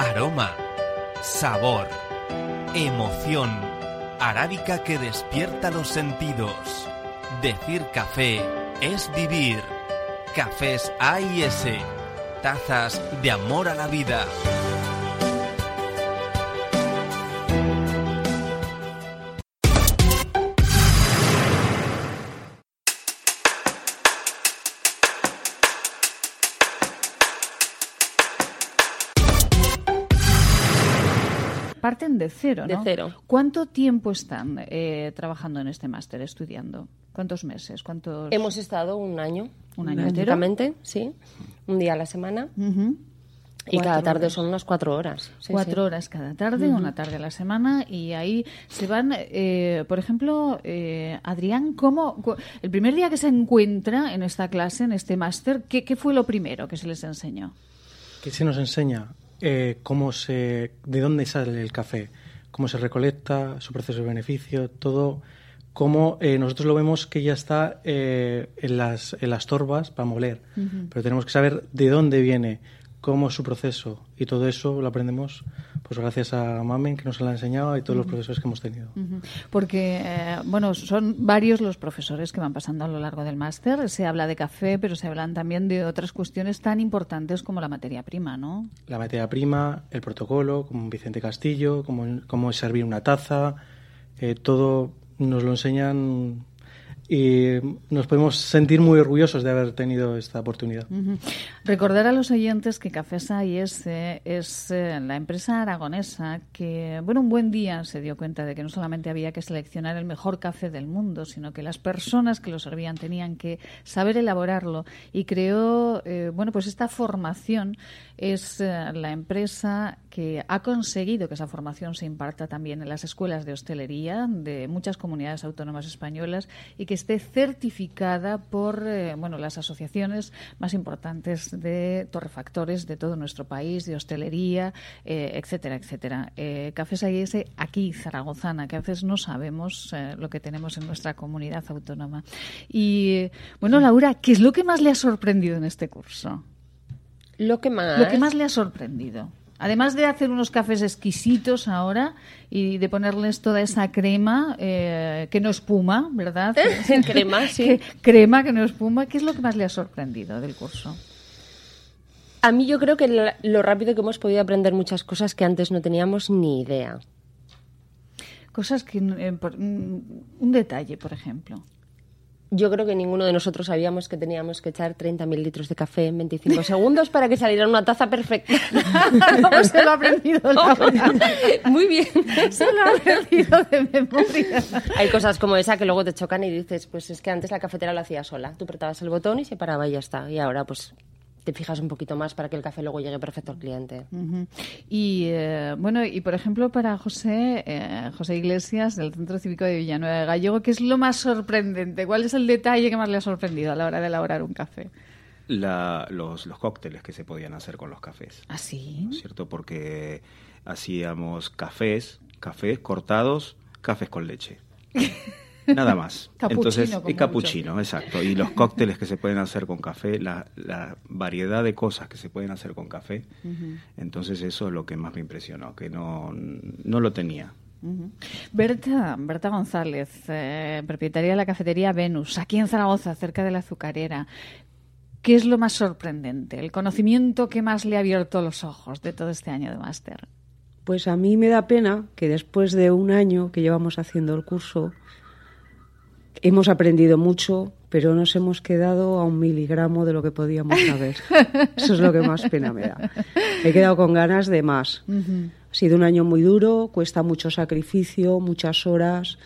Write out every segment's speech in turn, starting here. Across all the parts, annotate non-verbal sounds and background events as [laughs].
Aroma, sabor, emoción, arábica que despierta los sentidos. Decir café es vivir. Cafés A y S, tazas de amor a la vida. Parten de cero, De ¿no? cero. ¿Cuánto tiempo están eh, trabajando en este máster, estudiando? ¿Cuántos meses? ¿Cuántos? Hemos estado un año. ¿Un año prácticamente, sí. Un día a la semana. Y cada tarde horas. son unas cuatro horas. Sí, Cuatro sí. horas cada tarde, una tarde a la semana, y ahí se van, eh, por ejemplo, eh, Adrián, ¿cómo, cu- el primer día que se encuentra en esta clase, en este máster, ¿qué, qué fue lo primero que se les enseñó? que se nos enseña eh, cómo se, de dónde sale el café, cómo se recolecta, su proceso de beneficio, todo, cómo eh, nosotros lo vemos que ya está eh, en, las, en las torbas para moler, pero tenemos que saber de dónde viene, cómo es su proceso y todo eso lo aprendemos pues gracias a Mamen que nos lo ha enseñado y todos los profesores que hemos tenido. Ujú. Porque, eh, bueno, son varios los profesores que van pasando a lo largo del máster. Se habla de café, pero se hablan también de otras cuestiones tan importantes como la materia prima, ¿no? la materia prima, el protocolo, como Vicente Castillo, cómo, es servir una taza, eh, todo nos lo enseñan y nos podemos sentir muy orgullosos de haber tenido esta oportunidad. Recordar a los oyentes que Cafesa IS es eh, la empresa aragonesa que, bueno, un buen día se dio cuenta de que no solamente había que seleccionar el mejor café del mundo, sino que las personas que lo servían tenían que saber elaborarlo y creó, eh, bueno, pues esta formación es eh, la empresa que ha conseguido que esa formación se imparta también en las escuelas de hostelería de muchas comunidades autónomas españolas y que esté certificada por eh, bueno las asociaciones más importantes de torrefactores de todo nuestro país, de hostelería, eh, etcétera, etcétera. Eh, Cafés AIS aquí, zaragozana, que a veces no sabemos eh, lo que tenemos en nuestra comunidad autónoma. Y bueno, Laura, ¿qué es lo que más le ha sorprendido en este curso? Lo que más. Lo que más le ha sorprendido. Además de hacer unos cafés exquisitos ahora y de ponerles toda esa crema eh, que no espuma, ¿verdad? [laughs] Crema, sí. Que- crema que no espuma. ¿Qué es lo que más le ha sorprendido del curso? A mí yo creo que lo, lo rápido que hemos podido aprender muchas cosas que antes no teníamos ni idea. Cosas que... eh, por- mm, un detalle, por ejemplo. Yo creo que ninguno de nosotros sabíamos que teníamos que echar 30.000 litros de café en 25 segundos para que saliera una taza perfecta. [laughs] ¿Cómo se lo ha aprendido? Muy bien. Se lo ha aprendido de memoria. Hay cosas como esa que luego te chocan y dices, pues es que antes la cafetera lo hacía sola. Tú apretabas el botón y se paraba y ya está. Y ahora pues te fijas un poquito más para que el café luego llegue perfecto al cliente. Y eh, bueno, y por ejemplo para José, eh, José Iglesias del Centro Cívico de Villanueva de Gallego, ¿qué es lo más sorprendente? ¿Cuál es el detalle que más le ha sorprendido a la hora de elaborar un café? la- los, los cócteles que se podían hacer con los cafés. ¿Ah, sí? ¿no es ¿Cierto? Porque hacíamos cafés, cafés cortados, cafés con leche. [laughs] Nada más. [laughs] Capuchino, Entonces, y capuchino, exacto. Y los cócteles que se pueden hacer con café, la, la variedad de cosas que se pueden hacer con café. Entonces, eso es lo que más me impresionó, que no, no lo tenía. Berta, Berta González, eh, propietaria de la cafetería Venus, aquí en Zaragoza, cerca de la azucarera. ¿Qué es lo más sorprendente? ¿El conocimiento que más le ha abierto los ojos de todo este año de máster? Pues a mí me da pena que después de un año que llevamos haciendo el curso, hemos aprendido mucho, pero nos hemos quedado a un miligramo de lo que podíamos saber. [laughs] Eso es lo que más pena me da. Me he quedado con ganas de más. Ha sido un año muy duro, cuesta mucho sacrificio, muchas horas,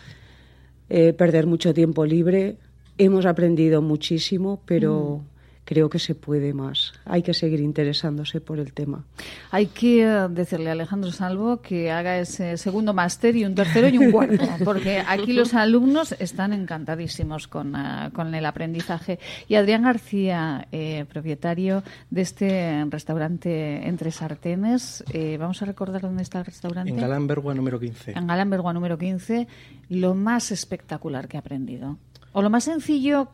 eh, perder mucho tiempo libre. Hemos aprendido muchísimo, pero creo que se puede más. Hay que seguir interesándose por el tema. Hay que eh, decirle a Alejandro Salvo que haga ese segundo máster y un tercero y un cuarto, [laughs] porque aquí los alumnos están encantadísimos con, eh, con el aprendizaje. Y Adrián García, eh, propietario de este restaurante Entre Sartenes, eh, vamos a recordar dónde está el restaurante. En Galán Bergua número 15. En Galán Bergua número 15, lo más espectacular que ha aprendido. O lo más sencillo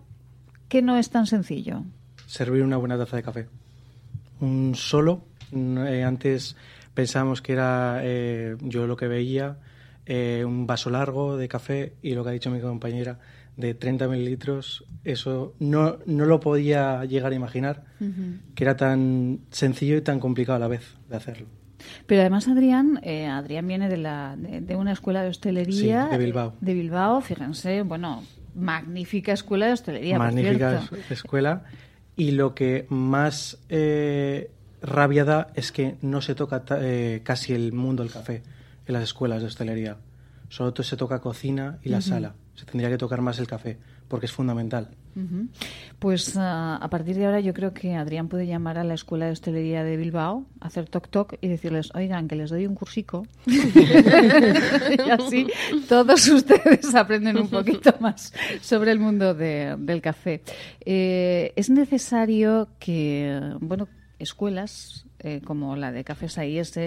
que no es tan sencillo. Servir una buena taza de café. Un solo. mm, eh, antes pensábamos que era eh, yo lo que veía, eh, un vaso largo de café y lo que ha dicho mi compañera de 30 mililitros, eso no, no lo podía llegar a imaginar, que era tan sencillo y tan complicado a la vez de hacerlo. Pero además Adrián, eh, Adrián viene de, la, de, de una escuela de hostelería Sí, de Bilbao. de Bilbao, fíjense, bueno, magnífica escuela de hostelería. por magnífica cierto. es- escuela y lo que más eh, rabia da es que no se toca eh, casi el mundo del café en las escuelas de hostelería. Solo se toca cocina y la sala. Se tendría que tocar más el café porque es fundamental. Pues ah, a partir de ahora yo creo que Adrián puede llamar a la Escuela de Hostelería de Bilbao, hacer toc toc y decirles, oigan, que les doy un cursico. [laughs] y así todos ustedes aprenden un poquito [laughs] más sobre el mundo de- del café. Eh, es necesario que, bueno, escuelas eh, como la de Cafés AIS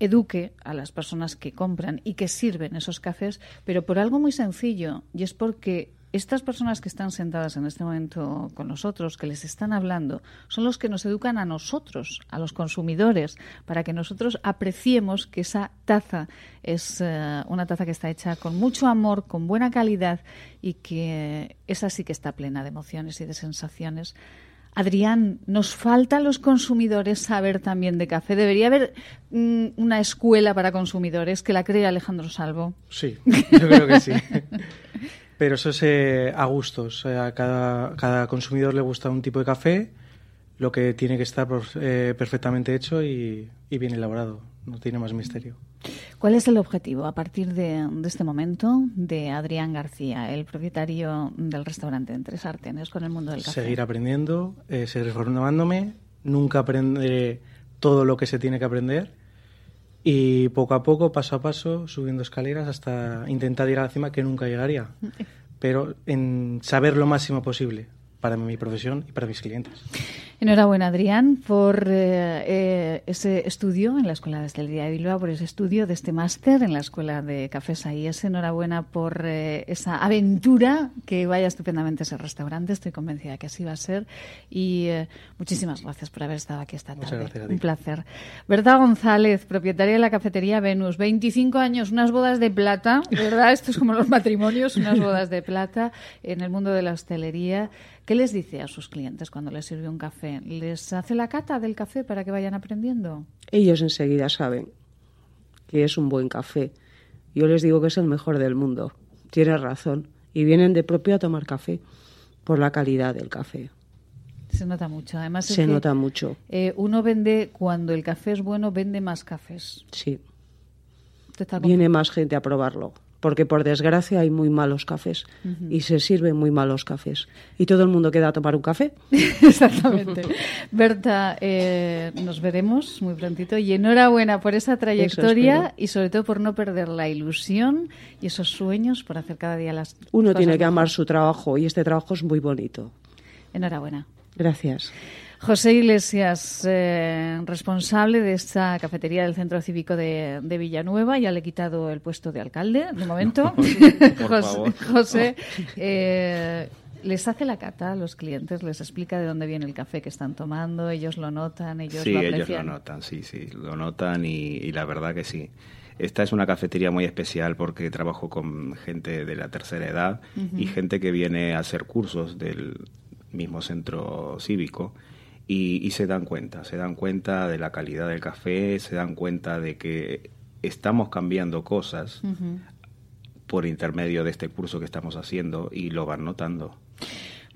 eduque a las personas que compran y que sirven esos cafés, pero por algo muy sencillo, y es porque estas personas que están sentadas en este momento con nosotros, que les están hablando, son los que nos educan a nosotros, a los consumidores, para que nosotros apreciemos que esa taza es eh, una taza que está hecha con mucho amor, con buena calidad y que esa sí que está plena de emociones y de sensaciones. Adrián, nos falta a los consumidores saber también de café. Debería haber mm, una escuela para consumidores que la cree Alejandro Salvo. Sí, yo creo que sí. [laughs] Pero eso es eh, a gustos. O sea, a cada, cada consumidor le gusta un tipo de café, lo que tiene que estar por- eh, perfectamente hecho y, y bien elaborado. No tiene más misterio. ¿Cuál es el objetivo a partir de, de este momento de Adrián García, el propietario del restaurante Entre Sartenes con el mundo del café? Seguir aprendiendo, eh, seguir formándome, nunca aprenderé todo lo que se tiene que aprender y poco a poco, paso a paso, subiendo escaleras hasta intentar llegar a la cima que nunca llegaría. [laughs] Pero en saber lo máximo posible para mi profesión y para mis clientes. Enhorabuena, Adrián, por eh, eh, ese estudio en la Escuela de Hostelería de Bilbao, por ese estudio de este máster en la Escuela de Cafés AIS. Enhorabuena por eh, esa aventura, que vaya estupendamente ese restaurante. Estoy convencida que así va a ser. Y eh, muchísimas gracias por haber estado aquí esta Muchas tarde. gracias. Un placer. Berta González, propietaria de la cafetería Venus. 25 años, unas bodas de plata, ¿verdad? Esto es como los matrimonios, unas bodas de plata en el mundo de la hostelería. ¿Qué les dice a sus clientes cuando les sirve un café? ¿Les hace la cata del café para que vayan aprendiendo? Ellos enseguida saben que es un buen café. Yo les digo que es el mejor del mundo. Tienes razón. Y vienen de propio a tomar café por la calidad del café. Se nota mucho. Además, es Se que, nota mucho. eh, uno vende, cuando el café es bueno, vende más cafés. Sí. ¿Usted está Viene más gente a probarlo. Porque por desgracia hay muy malos cafés. Y se sirven muy malos cafés. Y todo el mundo queda a tomar un café. [laughs] Exactamente. Berta, eh, nos veremos muy prontito y enhorabuena por esa trayectoria y sobre todo por no perder la ilusión y esos sueños por hacer cada día las Uno cosas tiene que mejor. amar su trabajo y este trabajo es muy bonito. Enhorabuena. Gracias. José Iglesias, eh, responsable de esta cafetería del Centro Cívico de, de Villanueva, ya le he quitado el puesto de alcalde, de momento. [laughs] [laughs] José, eh, les hace la cata a los clientes, les explica de dónde viene el café que están tomando, ellos lo notan, ellos sí, lo ellos aprecian. lo notan, sí, sí, lo notan y, y la verdad que sí. Esta es una cafetería muy especial porque trabajo con gente de la tercera edad y gente que viene a hacer cursos del mismo centro cívico y, y se dan cuenta, se dan cuenta de la calidad del café, se dan cuenta de que estamos cambiando cosas por intermedio de este curso que estamos haciendo y lo van notando.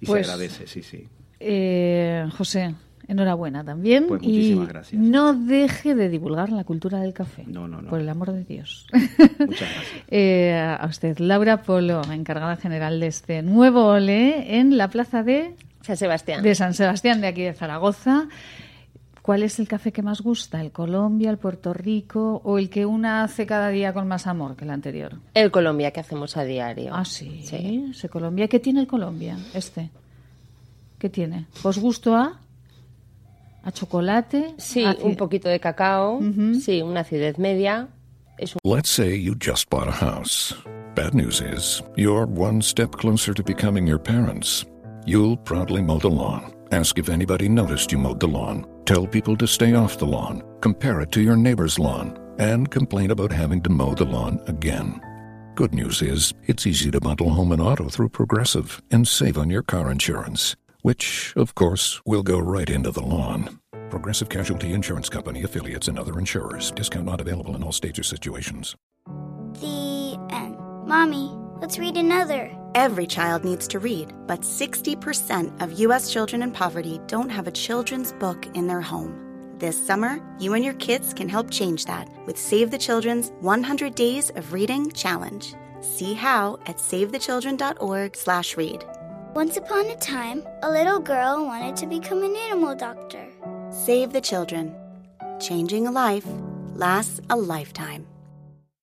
Y Pues- se agradece, sí, sí. Eh, José, Enhorabuena también. Pues y muchísimas gracias. no deje de divulgar la cultura del café. No, no, no. Por el amor de Dios. Muchas gracias. [laughs] Eh, a usted, Laura Polo, encargada general de este nuevo ole en la plaza de, San Sebastián. de San Sebastián, de aquí de Zaragoza. ¿Cuál es el café que más gusta? ¿El Colombia, el Puerto Rico o el que una hace cada día con más amor que el anterior? El Colombia que hacemos a diario. Ah, sí. Sí. Ese Colombia. ¿Qué tiene el Colombia? Este. ¿Qué tiene? ¿Pues gusto a? ¿A chocolate? Sí, ¿A ci- un poquito de cacao. Sí, una acidez media. Es un Let's say you just bought a house. Bad news is, you're one step closer to becoming your parents. You'll proudly mow the lawn, ask if anybody noticed you mowed the lawn, tell people to stay off the lawn, compare it to your neighbor's lawn, and complain about having to mow the lawn again. Good news is, it's easy to bundle home and auto through Progressive and save on your car insurance, which, of course, will go right into the lawn. Progressive Casualty Insurance Company affiliates and other insurers. Discount not available in all states or situations. The end. Mommy, let's read another. Every child needs to read, but 60% of U.S. children in poverty don't have a children's book in their home. This summer, you and your kids can help change that with Save the Children's 100 Days of Reading Challenge. See how at savethechildren.org/read. Once upon a time, a little girl wanted to become an animal doctor. Save the Children. Changing a life lasts a lifetime.